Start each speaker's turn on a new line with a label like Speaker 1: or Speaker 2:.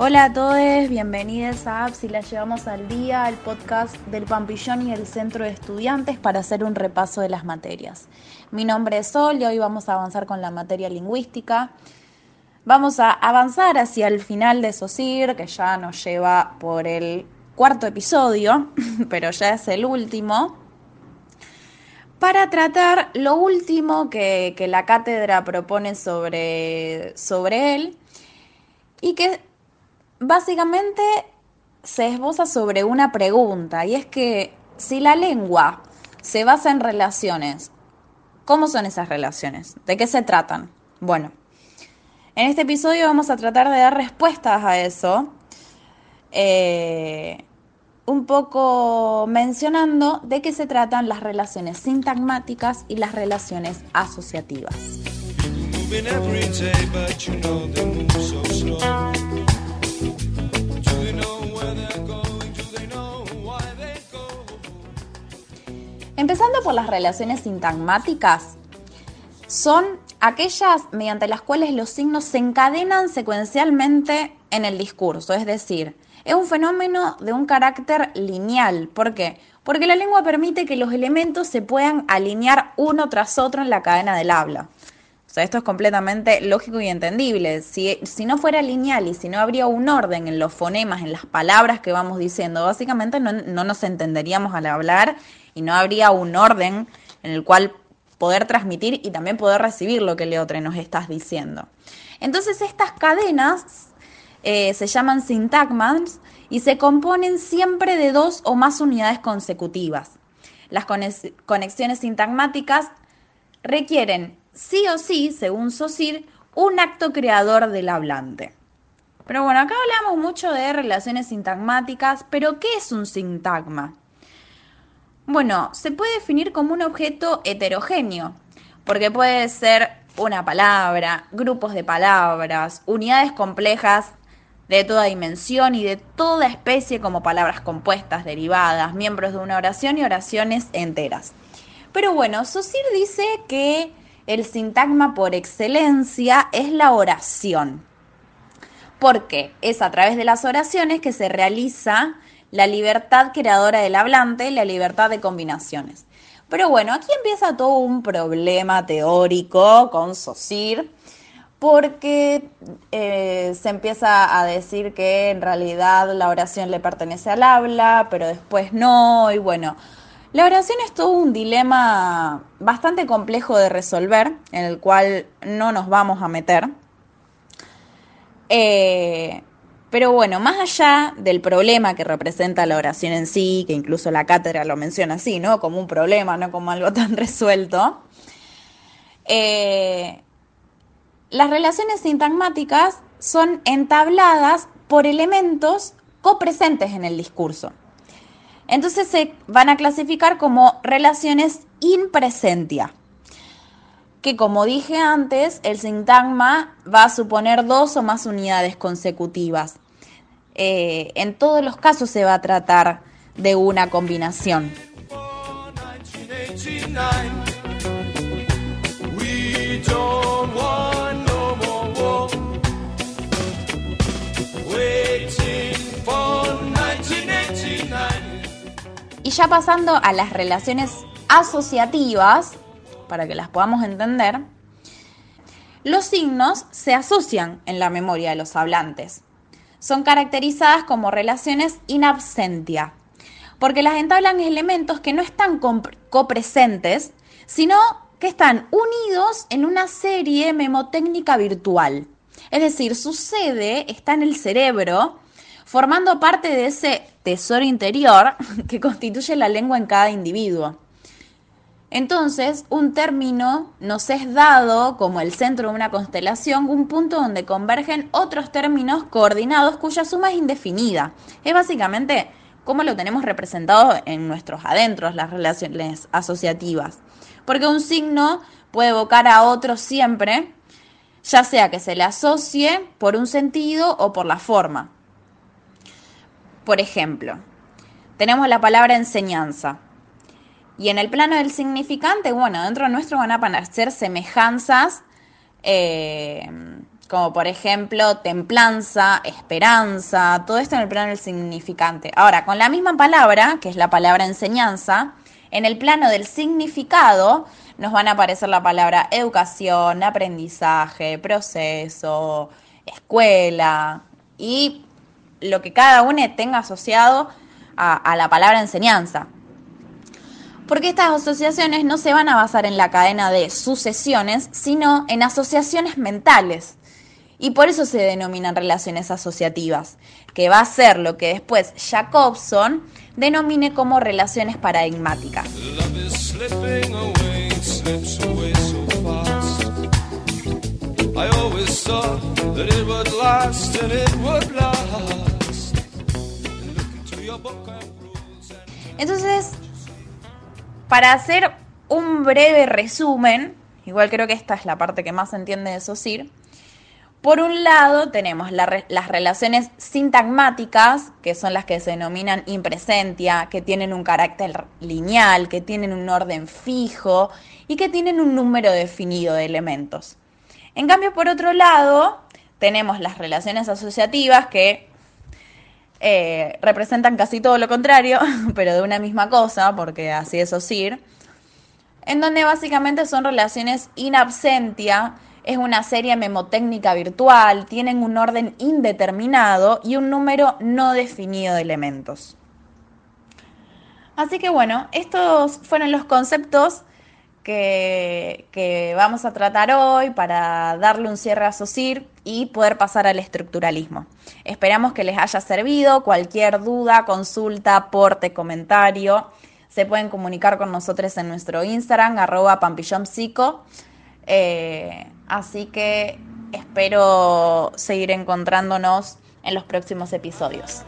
Speaker 1: Hola a todos, bienvenidos a Apps y la llevamos al día, el podcast del Pampillón y el Centro de Estudiantes para hacer un repaso de las materias. Mi nombre es Sol y hoy vamos a avanzar con la materia lingüística. Vamos a avanzar hacia el final de SOSIR, que ya nos lleva por el cuarto episodio, pero ya es el último, para tratar lo último que, que la cátedra propone sobre, sobre él y que básicamente se esboza sobre una pregunta y es que si la lengua se basa en relaciones, ¿cómo son esas relaciones? ¿De qué se tratan? Bueno, en este episodio vamos a tratar de dar respuestas a eso, eh, un poco mencionando de qué se tratan las relaciones sintagmáticas y las relaciones asociativas. Empezando por las relaciones sintagmáticas, son aquellas mediante las cuales los signos se encadenan secuencialmente en el discurso, es decir, es un fenómeno de un carácter lineal. ¿Por qué? Porque la lengua permite que los elementos se puedan alinear uno tras otro en la cadena del habla. O sea, esto es completamente lógico y entendible. Si, si, no fuera lineal y si no habría un orden en los fonemas, en las palabras que vamos diciendo, básicamente no, no nos entenderíamos al hablar y no habría un orden en el cual poder transmitir y también poder recibir lo que el otro nos estás diciendo. Entonces estas cadenas eh, se llaman sintagmas y se componen siempre de dos o más unidades consecutivas. Las conexiones sintagmáticas requieren sí o sí, según Saussure, un acto creador del hablante. Pero bueno, acá hablamos mucho de relaciones sintagmáticas, pero ¿qué es un sintagma? Bueno, se puede definir como un objeto heterogéneo, porque puede ser una palabra, grupos de palabras, unidades complejas de toda dimensión y de toda especie como palabras compuestas, derivadas, miembros de una oración y oraciones enteras. Pero bueno, Saussure dice que el sintagma por excelencia es la oración. Porque es a través de las oraciones que se realiza la libertad creadora del hablante la libertad de combinaciones. Pero bueno, aquí empieza todo un problema teórico con Saussure, porque eh, se empieza a decir que en realidad la oración le pertenece al habla, pero después no, y bueno, la oración es todo un dilema bastante complejo de resolver, en el cual no nos vamos a meter. Eh, pero bueno, más allá del problema que representa la oración en sí, que incluso la cátedra lo menciona así, ¿no? Como un problema, no como algo tan resuelto. Eh, las relaciones sintagmáticas son entabladas por elementos copresentes en el discurso. Entonces se van a clasificar como relaciones in presentia que como dije antes, el sintagma va a suponer dos o más unidades consecutivas. Eh, en todos los casos se va a tratar de una combinación. Y ya pasando a las relaciones asociativas, para que las podamos entender, los signos se asocian en la memoria de los hablantes. Son caracterizadas como relaciones in absentia, porque las entablan elementos que no están copresentes, sino que están unidos en una serie memotécnica virtual. Es decir, su sede está en el cerebro, formando parte de ese tesoro interior que constituye la lengua en cada individuo. Entonces, un término nos es dado como el centro de una constelación, un punto donde convergen otros términos coordinados cuya suma es indefinida. Es básicamente cómo lo tenemos representado en nuestros adentros, las relaciones asociativas. Porque un signo puede evocar a otro siempre, ya sea que se le asocie por un sentido o por la forma. Por ejemplo, tenemos la palabra enseñanza. Y en el plano del significante, bueno, dentro de nuestro van a aparecer semejanzas eh, como por ejemplo templanza, esperanza, todo esto en el plano del significante. Ahora, con la misma palabra, que es la palabra enseñanza, en el plano del significado nos van a aparecer la palabra educación, aprendizaje, proceso, escuela y lo que cada uno tenga asociado a la palabra enseñanza. Porque estas asociaciones no se van a basar en la cadena de sucesiones, sino en asociaciones mentales. Y por eso se denominan relaciones asociativas, que va a ser lo que después Jacobson denomine como relaciones paradigmáticas. Entonces, para hacer un breve resumen, igual creo que esta es la parte que más se entiende de SOSIR, por un lado tenemos las relaciones sintagmáticas, que son las que se denominan impresentia, que tienen un carácter lineal, que tienen un orden fijo y que tienen un número definido de elementos. En cambio, por otro lado, tenemos las relaciones asociativas que eh, representan casi todo lo contrario, pero de una misma cosa, porque así es OSIR, en donde básicamente son relaciones in absentia, es una serie memotécnica virtual, tienen un orden indeterminado y un número no definido de elementos. Así que bueno, estos fueron los conceptos que, vamos a tratar hoy para darle un cierre a SOSIR y poder pasar al estructuralismo. Esperamos que les haya servido. Cualquier duda, consulta, aporte, comentario, se pueden comunicar con nosotros en nuestro Instagram, arroba. Eh, así que espero seguir encontrándonos en los próximos episodios.